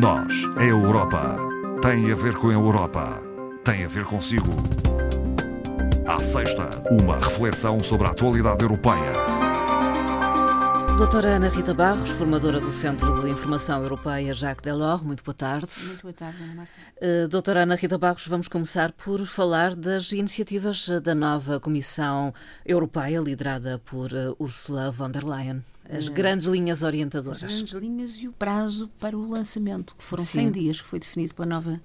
Nós, a Europa, tem a ver com a Europa, tem a ver consigo. À sexta, uma reflexão sobre a atualidade europeia. Doutora Ana Rita Barros, formadora do Centro de Informação Europeia Jacques Delors, muito boa tarde. Muito boa tarde, Ana Marta. Uh, doutora Ana Rita Barros, vamos começar por falar das iniciativas da nova Comissão Europeia, liderada por uh, Ursula von der Leyen. As uh, grandes linhas orientadoras. As grandes linhas e o prazo para o lançamento, que foram Sim. 100 dias, que foi definido pela nova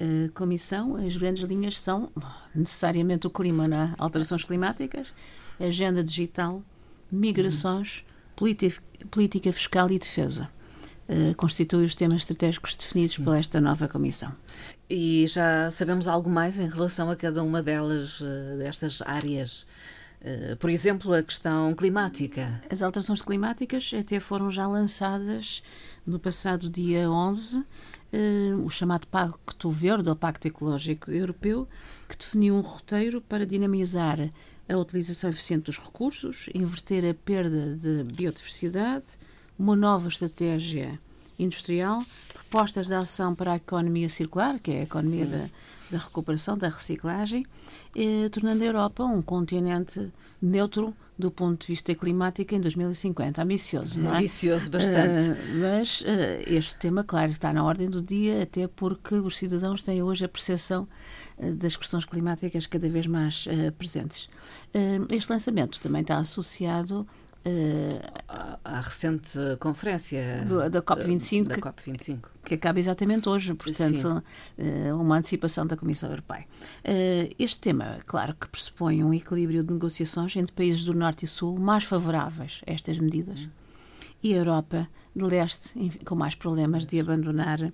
uh, Comissão. As grandes linhas são necessariamente o clima, na alterações climáticas, agenda digital, migrações, política, política fiscal e defesa. Uh, constitui os temas estratégicos definidos Sim. por esta nova Comissão. E já sabemos algo mais em relação a cada uma delas, destas áreas por exemplo, a questão climática. As alterações climáticas até foram já lançadas no passado dia 11, eh, o chamado Pacto Verde, ou Pacto Ecológico Europeu, que definiu um roteiro para dinamizar a utilização eficiente dos recursos, inverter a perda de biodiversidade, uma nova estratégia industrial, propostas de ação para a economia circular, que é a economia da, da, recuperação, da reciclagem, eh, tornando a Europa um continente neutro do ponto de vista climático em 2050. Ambicioso, não é? Ambicioso, bastante. Uh, mas uh, este tema, claro, está na ordem do dia, até porque os cidadãos têm hoje a percepção uh, das questões climáticas cada vez mais presentes. este lançamento também está associado à recente conferência do, da COP25, da COP25. Que, que acaba exatamente hoje, portanto, Sim. uma antecipação da Comissão Europeia. Este tema, claro, que pressupõe um equilíbrio de negociações entre países do Norte e Sul mais favoráveis a estas medidas. E a Europa de leste com mais problemas de abandonar uh,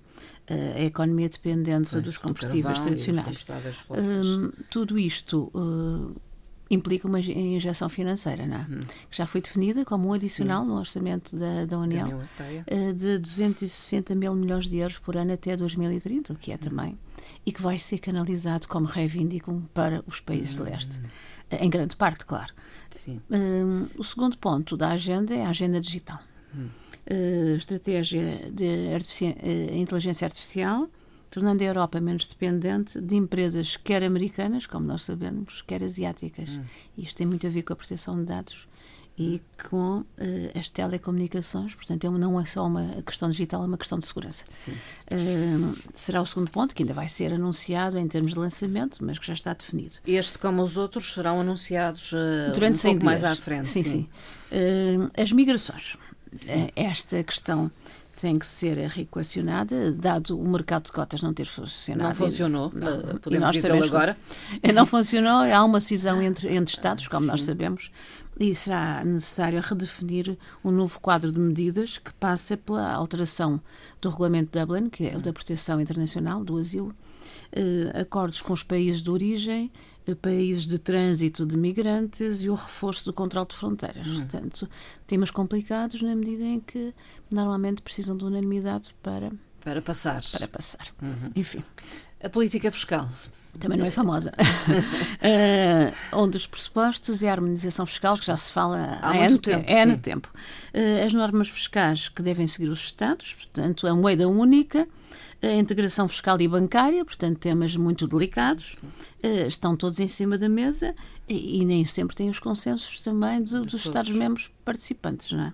a economia dependente pois, dos combustíveis tradicionais. Uh, tudo isto uh, implica uma injeção financeira, não é? Uhum. que já foi definida como um adicional Sim. no orçamento da, da União uh, de 260 mil milhões de euros por ano até 2030, o que é também, e que vai ser canalizado como reivindicam para os países uhum. de leste. Uh, em grande parte, claro. Uh, o segundo ponto da agenda é a agenda digital. Uhum. estratégia de artifici inteligência artificial, tornando a Europa menos dependente de empresas quer americanas, como nós sabemos, quer asiáticas. Hum. Isto tem muito a ver com a proteção de dados e com uh, as telecomunicações, portanto, não é só uma questão digital, é uma questão de segurança. Uh, será o segundo ponto, que ainda vai ser anunciado em termos de lançamento, mas que já está definido. Este, como os outros, serão anunciados uh, Durante um pouco dias. mais à frente. Sim, sim. sim. as migrações. Sim. Esta questão tem que ser reequacionada, dado o mercado de cotas não ter funcionado. Não funcionou, não, podemos dizer agora. Não funcionou, há uma cisão entre, entre Estados, como Sim. nós sabemos, e será necessário redefinir um novo quadro de medidas que passa pela alteração do Regulamento de Dublin, que é o da proteção internacional, do asilo, eh, acordos com os países de origem, países de trânsito de migrantes e o reforço do controle de fronteiras. Hum. Portanto, temas complicados na medida em que normalmente precisam de unanimidade para para passar. Para passar. Uhum. Enfim. A política fiscal. Também não é famosa. uh, um dos pressupostos é a harmonização fiscal, que já se fala há, há muito tempo. É no tempo. Uh, as normas fiscais que devem seguir os Estados, portanto, a moeda única, a integração fiscal e bancária, portanto, temas muito delicados, uh, estão todos em cima da mesa e, e, nem sempre têm os consensos também de, de dos. Estados-membros participantes, não é?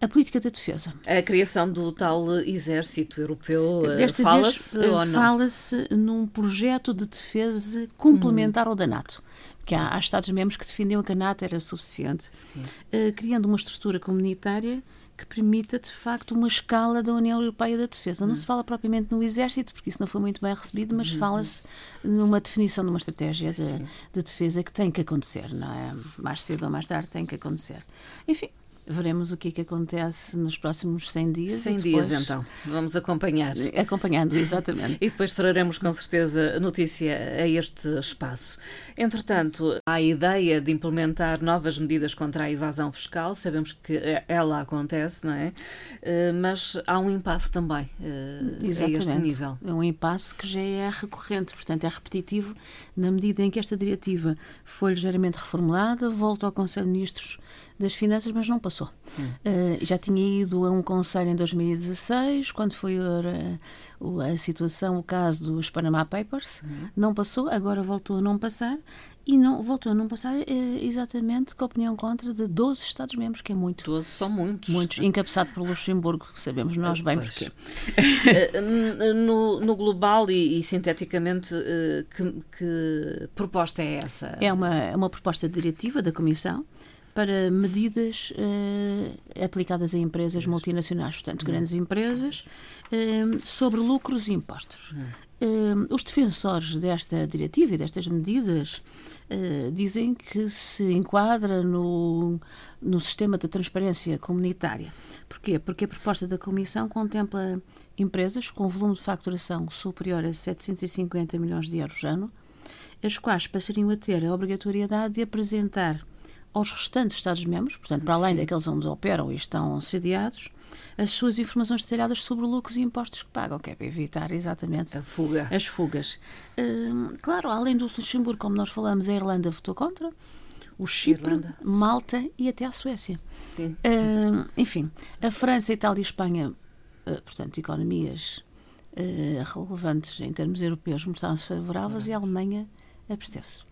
A política da defesa. A criação do tal exército europeu, eh, fala-se ou não? Fala-se num projeto de defesa complementar hum. ao da NATO. Que há, há Estados-membros que defendiam que a NATO era suficiente, uh, criando uma estrutura comunitária que permita, de facto, uma escala da União Europeia da Defesa. Não hum. se fala propriamente no Exército, porque isso não foi muito bem recebido, mas uhum. fala-se numa definição de uma estratégia de, de, defesa que tem que acontecer, não é? Mais cedo ou mais tarde tem que acontecer. Enfim, Veremos o que é que acontece nos próximos 100 dias. 100 depois... dias, então. Vamos acompanhar. Acompanhando, exatamente. e depois traremos com certeza notícia a este espaço. Entretanto, há a ideia de implementar novas medidas contra a evasão fiscal. Sabemos que ela acontece, não é? Eh, mas há um impasse também exatamente. Eh, a este nível. É um impasse que já é recorrente, portanto é repetitivo, na medida em que esta diretiva foi ligeiramente reformulada, volta ao Conselho de Ministros das Finanças, mas não passou. Uh, já tinha ido a um conselho em 2016, quando foi a, a situação, o caso dos Panama Papers, uhum. não passou, agora voltou a não passar e não, voltou a não passar é, exatamente com a opinião contra de 12 Estados-membros, que é muito. 12 são muitos. Muitos, encabeçado por Luxemburgo, sabemos nós bem pois. porquê. Eh, no, no, global e, e sinteticamente, eh, que, que, proposta é essa? É uma, é uma proposta diretiva da Comissão para medidas uh, aplicadas a empresas multinacionais, portanto, hum. grandes empresas, uh, sobre lucros e impostos. Uh, os defensores desta diretiva e destas medidas dizem que se enquadra no, no sistema de transparência comunitária. Porquê? Porque a proposta da Comissão contempla empresas com volume de facturação superior a 750 milhões de euros ano, as quais passariam a ter a obrigatoriedade de apresentar aos restantes Estados-membros, portanto, para além Sim. daqueles onde operam e estão sediados, as suas informações detalhadas sobre lucros e impostos que pagam, que é para evitar exatamente a fuga. as fugas. Hum, claro, além do Luxemburgo, como nós falamos, a Irlanda votou contra, o Chipre, Irlanda. Malta e até a Suécia. Sim. Hum, enfim, a França, Itália e Espanha, uh, portanto, economias uh, relevantes em termos europeus, mostraram-se favoráveis e a Alemanha absteve-se.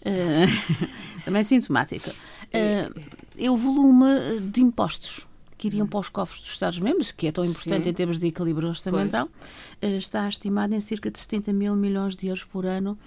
Uh, também sintomática. Uh, é o volume de impostos que iriam para os cofres dos Estados-membros, que é tão importante Sim. em termos de equilíbrio orçamental, pois. Eh, está estimado em cerca de 70 mil milhões de euros por ano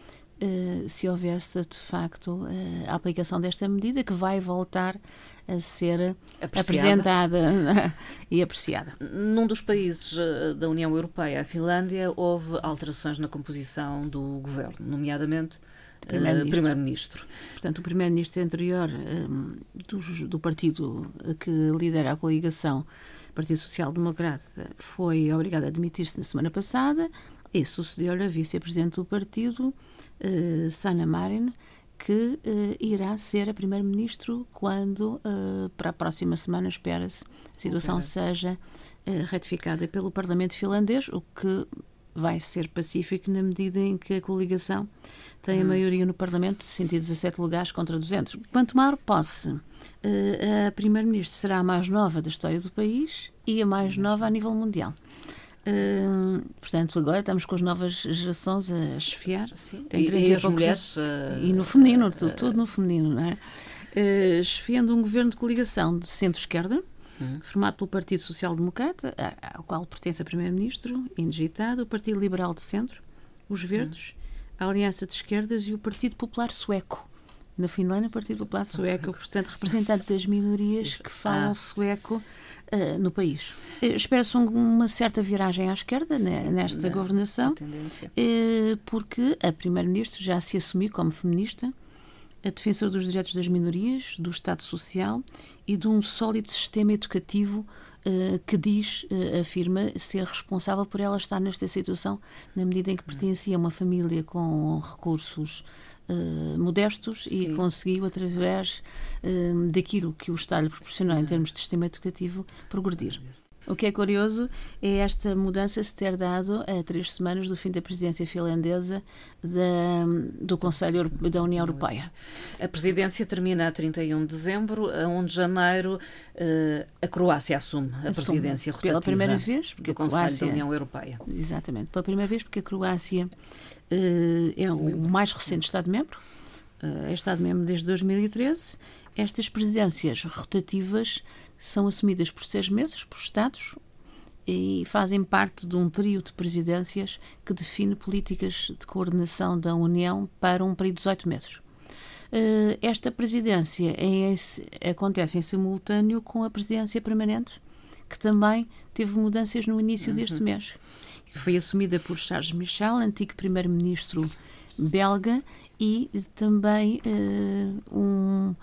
se houvesse de facto uh, a aplicação desta medida que vai voltar a ser apreciada. apresentada e apreciada. Num dos países da União Europeia, a Finlândia, houve alterações na composição do governo, nomeadamente Primeiro-Ministro. Primeiro Portanto, o Primeiro-Ministro anterior um, do, do, partido que lidera a coligação, Partido Social Democrata, foi obrigado a demitir-se na semana passada e sucedeu-lhe a vice-presidente do partido, uh, Sanna Marin, que uh, irá ser a primeiro-ministro quando, uh, para a próxima semana, espera-se, a situação okay. seja uh, ratificada pelo Parlamento finlandês, o que vai ser pacífico na medida em que a coligação tem a hum. maioria no Parlamento de 117 lugares contra 200. Quanto maior posse, eh, a Primeira-Ministra será a mais nova da história do país e a mais nova a nível mundial. Uh, portanto, agora estamos com as novas gerações a chefiar. Sim. Tem e, e as mulheres. Uh, e no feminino, uh, tudo, tudo, no feminino, não é? Uh, chefiando um governo de coligação de centro-esquerda, uhum. formado pelo Partido Social Democrata, ao qual pertence a Primeiro-Ministro, indigitado, o Partido Liberal de Centro, os Verdes, uhum. a Aliança de Esquerdas e o Partido Popular Sueco. Na Finlândia, o Partido Popular Sueco, portanto, representante das minorias que falam ah. sueco uh, no país. Uh, Espera-se uma certa viragem à esquerda né, Sim, nesta governação, uh, porque a Primeira-Ministra já se assumiu como feminista, a defensora dos direitos das minorias, do Estado Social e de um sólido sistema educativo que diz, afirma, ser responsável por ela estar nesta situação, na medida em que pertencia a uma família com recursos uh, modestos Sim. e conseguiu, através daquilo que o Estado lhe proporcionou em termos de sistema educativo, progredir. O que é curioso é esta mudança se ter dado a três semanas do fim da presidência finlandesa da, do Conselho da União Europeia. A presidência termina a 31 de dezembro, a 1 de janeiro eh, a Croácia assume a assume, presidência rotativa pela primeira vez porque do Conselho Croácia, da União Europeia. Exatamente, pela primeira vez porque a Croácia uh, é o mais recente Estado-membro, uh, é Estado-membro desde 2013 estas presidências rotativas são assumidas por seis meses por Estados e fazem parte de um trio de presidências que define políticas de coordenação da União para um período de 18 meses. Eh, esta presidência em, acontece em simultâneo com a presidência permanente, que também teve mudanças no início uhum. deste mês. Foi assumida por Charles Michel, antigo primeiro-ministro belga, e também uh, um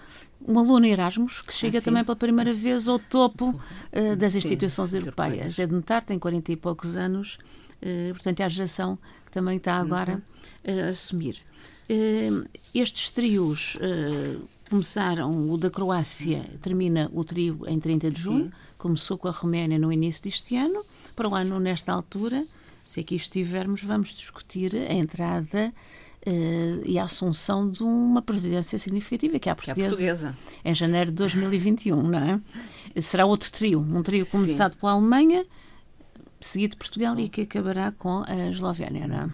um aluno Erasmus que chega ah, também pela primeira vez ao topo uh, das instituições sim, europeias. É de notar, tem 40 e poucos anos, uh, portanto é a geração que também está agora uh, a assumir. estes trios começaram, o da Croácia termina o trio em 30 de junho, sim. começou com a Roménia no início deste ano, para o ano nesta altura, se aqui estivermos, vamos discutir a entrada uh, e a assunção de uma presidência significativa, que é a portuguesa, é a portuguesa. em janeiro de 2021, não é? Será outro trio, um trio Sim. começado pela Alemanha, seguido de Portugal e que acabará com a Eslovénia, não é?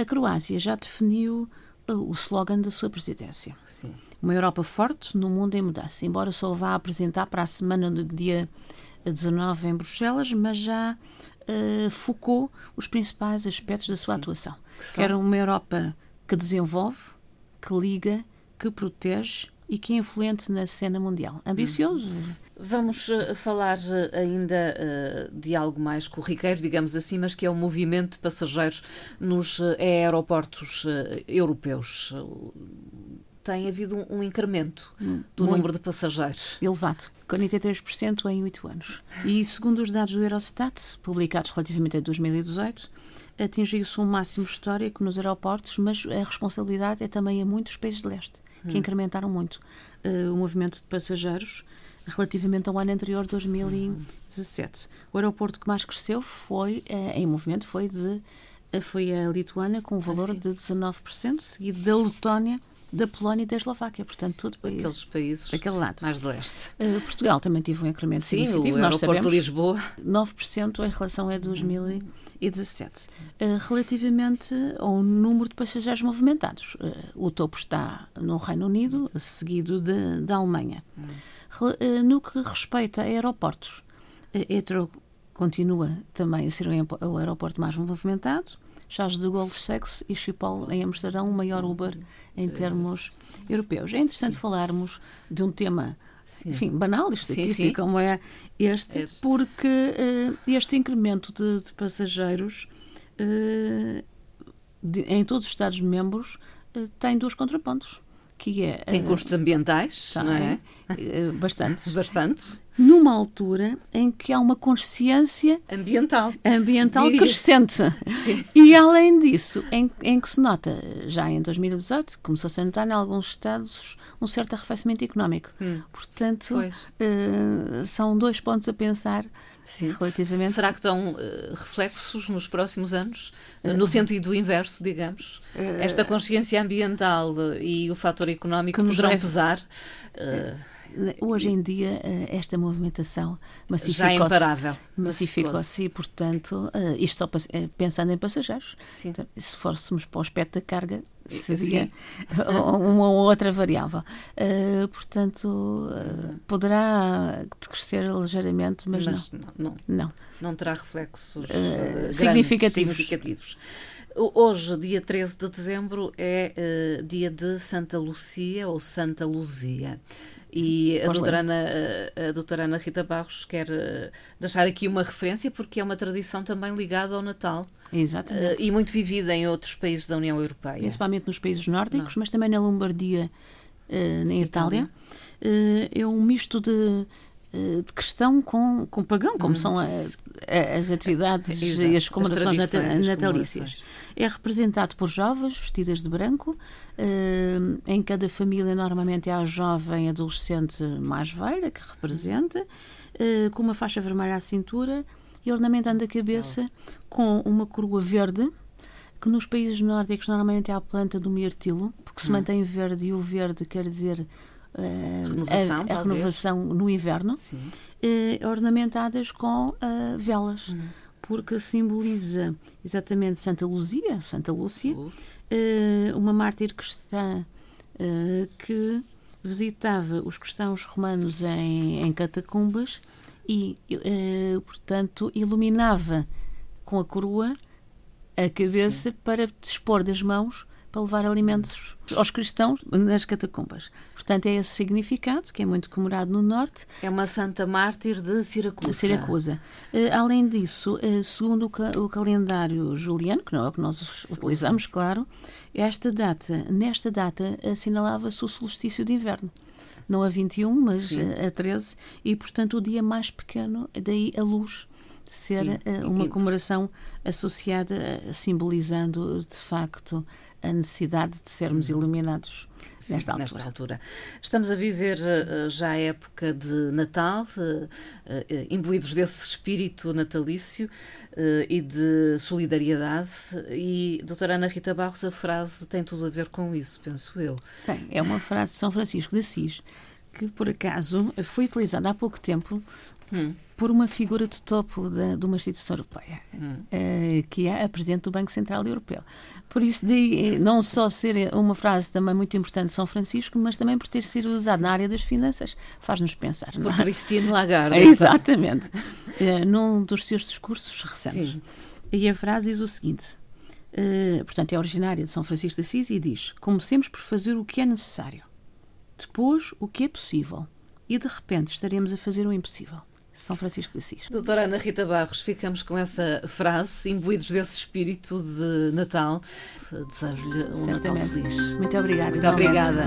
A Croácia já definiu uh, o slogan da sua presidência. Sim. Uma Europa forte no mundo em mudança. Embora só vá apresentar para a semana do dia 19 em Bruxelas, mas já uh, focou os principais aspectos da sua Sim. atuação. Que Quer uma Europa que desenvolve, que liga, que protege e que é influente na cena mundial. Ambicioso. Uhum. Vamos uh, falar uh, ainda uh, de algo mais corriqueiro, digamos assim, mas que é o movimento de passageiros nos aeroportos europeus tem havido um, um incremento hum, do Muito número de passageiros. Elevado, 43% em 8 anos. E segundo os dados do Eurostat, publicados relativamente a 2018, atingiu-se um máximo histórico nos aeroportos, mas a responsabilidade é também a muitos países de leste, que hum. incrementaram muito uh, o movimento de passageiros relativamente ao ano anterior, 2017. Hum. O aeroporto que mais cresceu foi, uh, em movimento foi de uh, foi a Lituânia com um valor ah, de 19%, seguido da Letónia da Polónia e da Eslováquia, portanto, tudo países, aqueles países aquele lado. mais de leste. Uh, Portugal também teve um incremento Sim, significativo, o nós aeroporto de Lisboa. 9% em relação a 2017. Uh, relativamente ao número de passageiros movimentados, uh, o topo está no Reino Unido, seguido de, da Alemanha. Hum. no que respeita a aeroportos, Etro continua também a ser o aeroporto mais movimentado, Charles de Gaulle Sex e Schiphol em Amsterdão, o maior Uber em termos europeus. É interessante falarmos de um tema enfim, banal de estatística, sim, sim. como é este, é. porque uh, este incremento de, de passageiros uh, de, em todos os Estados-membros uh, tem dois contrapontos que é... Tem custos ambientais, tá, não é? é? Bastantes. Bastantes. Numa altura em que há uma consciência... Ambiental. Ambiental Diria. crescente. Sim. E, além disso, em, em que se nota, já em 2018, começou-se a notar em alguns estados um certo arrefecimento económico. Hum. Portanto, uh, são dois pontos a pensar Sim. relativamente. Será que estão uh, reflexos nos próximos anos? Uh, no sentido inverso, digamos? Uh, Esta consciência ambiental e o fator económico poderão leve... pesar? Hoje em dia, esta movimentação massificou-se. Já é imparável. Massificou-se e, portanto, isto só pensando em passageiros. Sim. Então, se fôssemos para o aspecto da carga, seria uma ou outra variável. Uh, portanto, uh, poderá crescer ligeiramente, mas, mas não. Não, não. não. terá reflexos uh, significativos. significativos. Hoje, dia 13 de dezembro, é dia de Santa Lucia ou Santa Luzia. E a doutora, Ana, a doutora Ana Rita Barros quer deixar aqui uma referência, porque é uma tradição também ligada ao Natal. Exatamente. Uh, e muito vivida em outros países da União Europeia. Principalmente nos países nórdicos, Não. mas também na Lombardia, uh, na Itália. Uh, é um misto de, de cristão com, com pagão, como hum. são a, a, as atividades Exato. e as comemorações as natalícias. É representado por jovens vestidas de branco. em cada família, normalmente, é a jovem adolescente mais velha que representa, com uma faixa vermelha à cintura e ornamentando a cabeça com uma coroa verde, que nos países nórdicos normalmente é a planta do mirtilo, porque se hum. mantém verde e o verde quer dizer uh, renovação, a, a renovação no inverno, uh, ornamentadas com uh, velas, hum. porque simboliza exatamente Santa Luzia, Santa Lúcia, uma mártir cristã que visitava os cristãos romanos em, catacumbas e, portanto, iluminava com a coroa a cabeça Sim. para dispor das mãos para levar alimentos aos cristãos nas catacumbas. Portanto, é esse significado, que é muito comemorado no Norte. É uma santa mártir de Siracusa. De Siracusa. Uh, além disso, uh, segundo o, ca o, calendário juliano, que não é o que nós Sim. utilizamos, claro, esta data, nesta data, assinalava-se o solstício de inverno não a 21, mas Sim. a 13, e portanto o dia mais pequeno, daí a luz ser uh, uma comemoração associada, simbolizando de facto a necessidade de sermos uhum. iluminados Sim, nesta, altura. nesta altura. Estamos a viver uh, já a época de Natal, uh, uh, imbuídos desse espírito natalício e de solidariedade. E, doutora Ana Rita Barros, a frase tem tudo a ver com isso, penso eu. Tem, é uma frase de São Francisco de Assis que por acaso foi utilizada há pouco tempo hum. por uma figura de topo de, de uma instituição europeia, hum. uh, que é a Presidente do Banco Central Europeu. Por isso, de, não só ser uma frase também muito importante de São Francisco, mas também por ter sido usada na área das finanças, faz-nos pensar. Por é? Christine Lagarde. Exatamente. uh, num dos seus discursos recentes. Sim. E a frase diz o seguinte. Uh, portanto, é originária de São Francisco de Assis e diz: Comecemos por fazer o que é necessário, depois o que é possível, e de repente estaremos a fazer o impossível. São Francisco de Assis. Doutora Ana Rita Barros, ficamos com essa frase, imbuídos desse espírito de Natal. Desejo-lhe um Certamente. Natal feliz. Muito obrigada. Muito obrigada.